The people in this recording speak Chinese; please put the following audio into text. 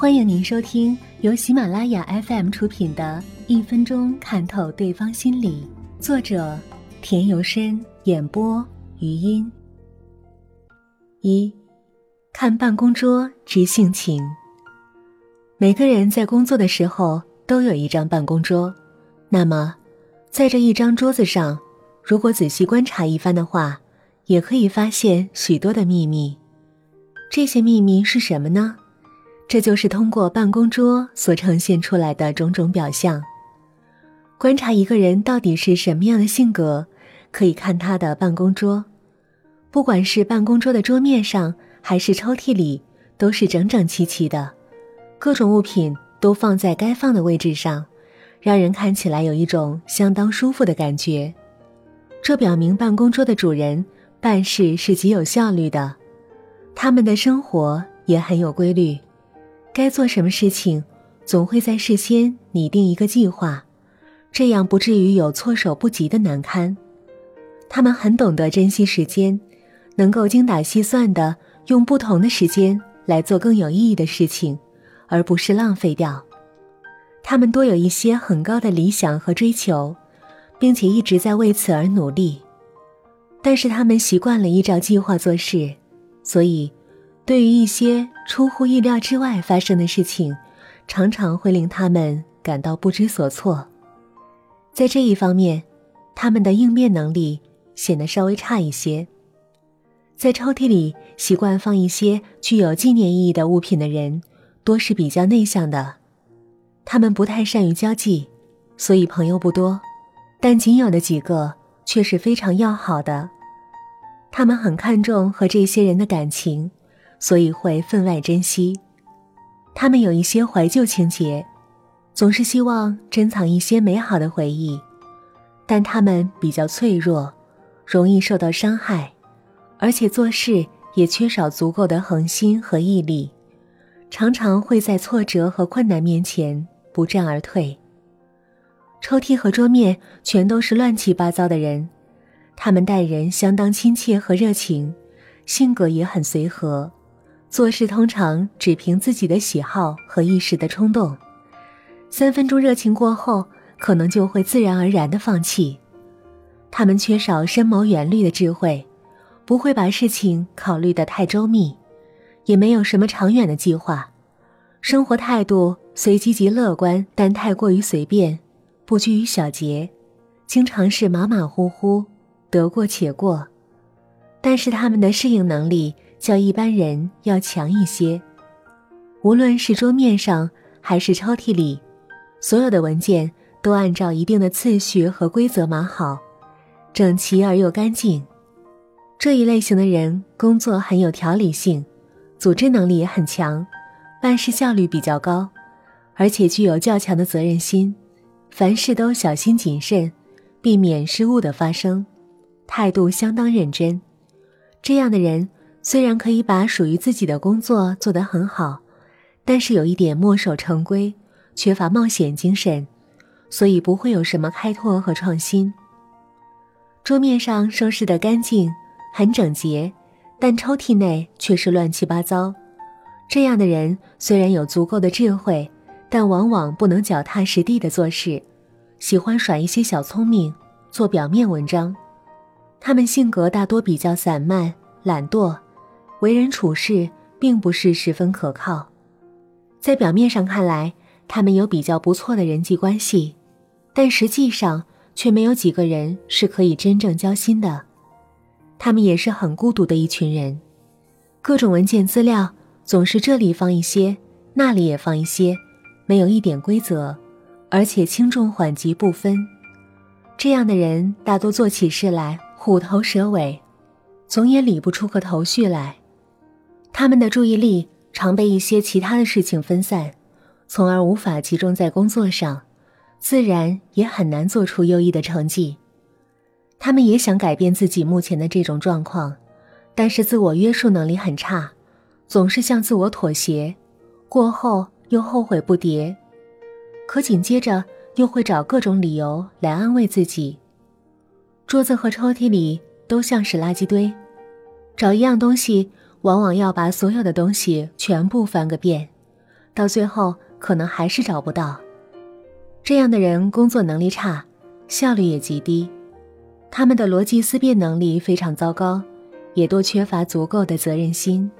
欢迎您收听由喜马拉雅 FM 出品的《一分钟看透对方心理》，作者田由深，演播余音。一，看办公桌知性情。每个人在工作的时候都有一张办公桌，那么，在这一张桌子上，如果仔细观察一番的话，也可以发现许多的秘密。这些秘密是什么呢？这就是通过办公桌所呈现出来的种种表象。观察一个人到底是什么样的性格，可以看他的办公桌。不管是办公桌的桌面上，还是抽屉里，都是整整齐齐的，各种物品都放在该放的位置上，让人看起来有一种相当舒服的感觉。这表明办公桌的主人办事是极有效率的，他们的生活也很有规律。该做什么事情，总会在事先拟定一个计划，这样不至于有措手不及的难堪。他们很懂得珍惜时间，能够精打细算的用不同的时间来做更有意义的事情，而不是浪费掉。他们多有一些很高的理想和追求，并且一直在为此而努力。但是他们习惯了依照计划做事，所以。对于一些出乎意料之外发生的事情，常常会令他们感到不知所措。在这一方面，他们的应变能力显得稍微差一些。在抽屉里习惯放一些具有纪念意义的物品的人，多是比较内向的。他们不太善于交际，所以朋友不多，但仅有的几个却是非常要好的。他们很看重和这些人的感情。所以会分外珍惜，他们有一些怀旧情节，总是希望珍藏一些美好的回忆，但他们比较脆弱，容易受到伤害，而且做事也缺少足够的恒心和毅力，常常会在挫折和困难面前不战而退。抽屉和桌面全都是乱七八糟的人，他们待人相当亲切和热情，性格也很随和。做事通常只凭自己的喜好和一时的冲动，三分钟热情过后，可能就会自然而然的放弃。他们缺少深谋远虑的智慧，不会把事情考虑的太周密，也没有什么长远的计划。生活态度虽积极乐观，但太过于随便，不拘于小节，经常是马马虎虎，得过且过。但是他们的适应能力。较一般人要强一些。无论是桌面上还是抽屉里，所有的文件都按照一定的次序和规则码好，整齐而又干净。这一类型的人工作很有条理性，组织能力也很强，办事效率比较高，而且具有较强的责任心，凡事都小心谨慎，避免失误的发生，态度相当认真。这样的人。虽然可以把属于自己的工作做得很好，但是有一点墨守成规，缺乏冒险精神，所以不会有什么开拓和创新。桌面上收拾得干净，很整洁，但抽屉内却是乱七八糟。这样的人虽然有足够的智慧，但往往不能脚踏实地的做事，喜欢耍一些小聪明，做表面文章。他们性格大多比较散漫、懒惰。为人处事并不是十分可靠，在表面上看来，他们有比较不错的人际关系，但实际上却没有几个人是可以真正交心的。他们也是很孤独的一群人，各种文件资料总是这里放一些，那里也放一些，没有一点规则，而且轻重缓急不分。这样的人大多做起事来虎头蛇尾，总也理不出个头绪来。他们的注意力常被一些其他的事情分散，从而无法集中在工作上，自然也很难做出优异的成绩。他们也想改变自己目前的这种状况，但是自我约束能力很差，总是向自我妥协，过后又后悔不迭，可紧接着又会找各种理由来安慰自己。桌子和抽屉里都像是垃圾堆，找一样东西。往往要把所有的东西全部翻个遍，到最后可能还是找不到。这样的人工作能力差，效率也极低，他们的逻辑思辨能力非常糟糕，也多缺乏足够的责任心。